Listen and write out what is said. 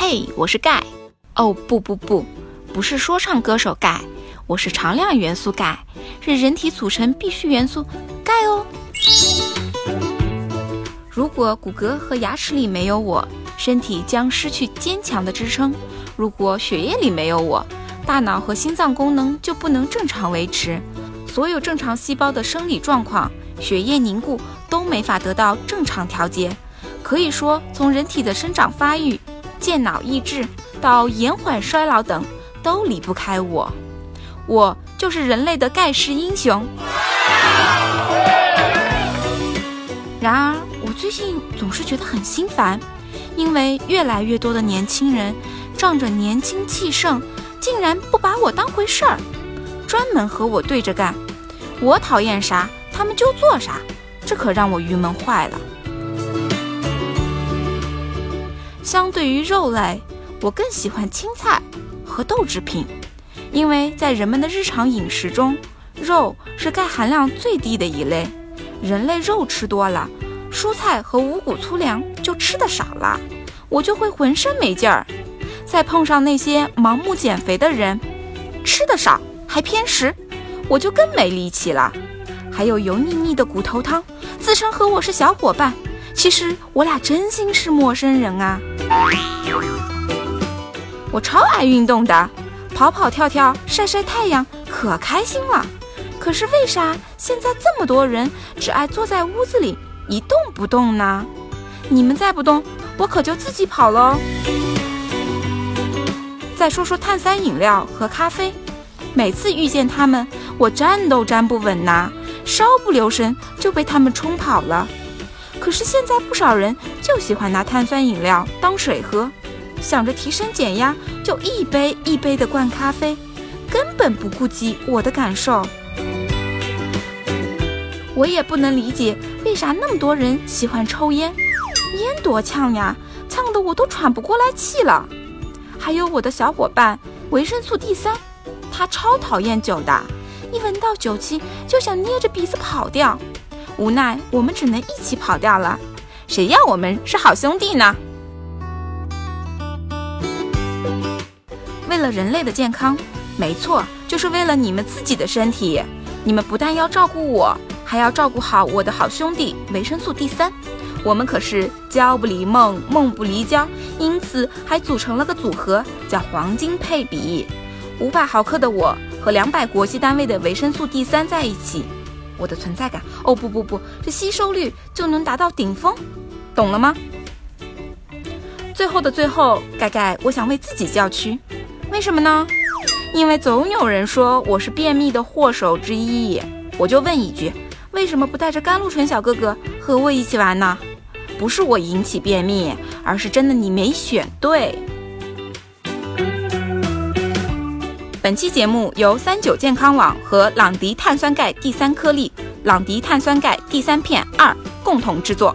嘿，我是钙。哦，不不不，不是说唱歌手钙，我是常量元素钙，是人体组成必需元素钙哦。如果骨骼和牙齿里没有我，身体将失去坚强的支撑；如果血液里没有我，大脑和心脏功能就不能正常维持。所有正常细胞的生理状况，血液凝固都没法得到正常调节。可以说，从人体的生长发育、健脑益智到延缓衰老等，都离不开我。我就是人类的盖世英雄。然而，我最近总是觉得很心烦，因为越来越多的年轻人仗着年轻气盛，竟然不把我当回事儿，专门和我对着干。我讨厌啥，他们就做啥，这可让我郁闷坏了。相对于肉类，我更喜欢青菜和豆制品，因为在人们的日常饮食中，肉是钙含量最低的一类。人类肉吃多了，蔬菜和五谷粗粮就吃的少了，我就会浑身没劲儿。再碰上那些盲目减肥的人，吃的少还偏食，我就更没力气了。还有油腻腻的骨头汤，自称和我是小伙伴，其实我俩真心是陌生人啊。我超爱运动的，跑跑跳跳，晒晒太阳，可开心了。可是为啥现在这么多人只爱坐在屋子里一动不动呢？你们再不动，我可就自己跑喽。再说说碳酸饮料和咖啡，每次遇见他们，我站都站不稳呐，稍不留神就被他们冲跑了。可是现在不少人就喜欢拿碳酸饮料当水喝，想着提升减压，就一杯一杯的灌咖啡，根本不顾及我的感受。我也不能理解为啥那么多人喜欢抽烟，烟多呛呀，呛得我都喘不过来气了。还有我的小伙伴维生素 D 三，他超讨厌酒的，一闻到酒气就想捏着鼻子跑掉。无奈我们只能一起跑掉了，谁要我们是好兄弟呢？为了人类的健康，没错，就是为了你们自己的身体，你们不但要照顾我。还要照顾好我的好兄弟维生素 D 三，我们可是胶不离梦，梦不离胶，因此还组成了个组合，叫黄金配比。五百毫克的我和两百国际单位的维生素 D 三在一起，我的存在感哦不不不，这吸收率就能达到顶峰，懂了吗？最后的最后，盖盖，我想为自己叫屈，为什么呢？因为总有人说我是便秘的祸首之一，我就问一句。为什么不带着甘露醇小哥哥和我一起玩呢？不是我引起便秘，而是真的你没选对。本期节目由三九健康网和朗迪碳酸钙第三颗粒、朗迪碳酸钙第三片二共同制作。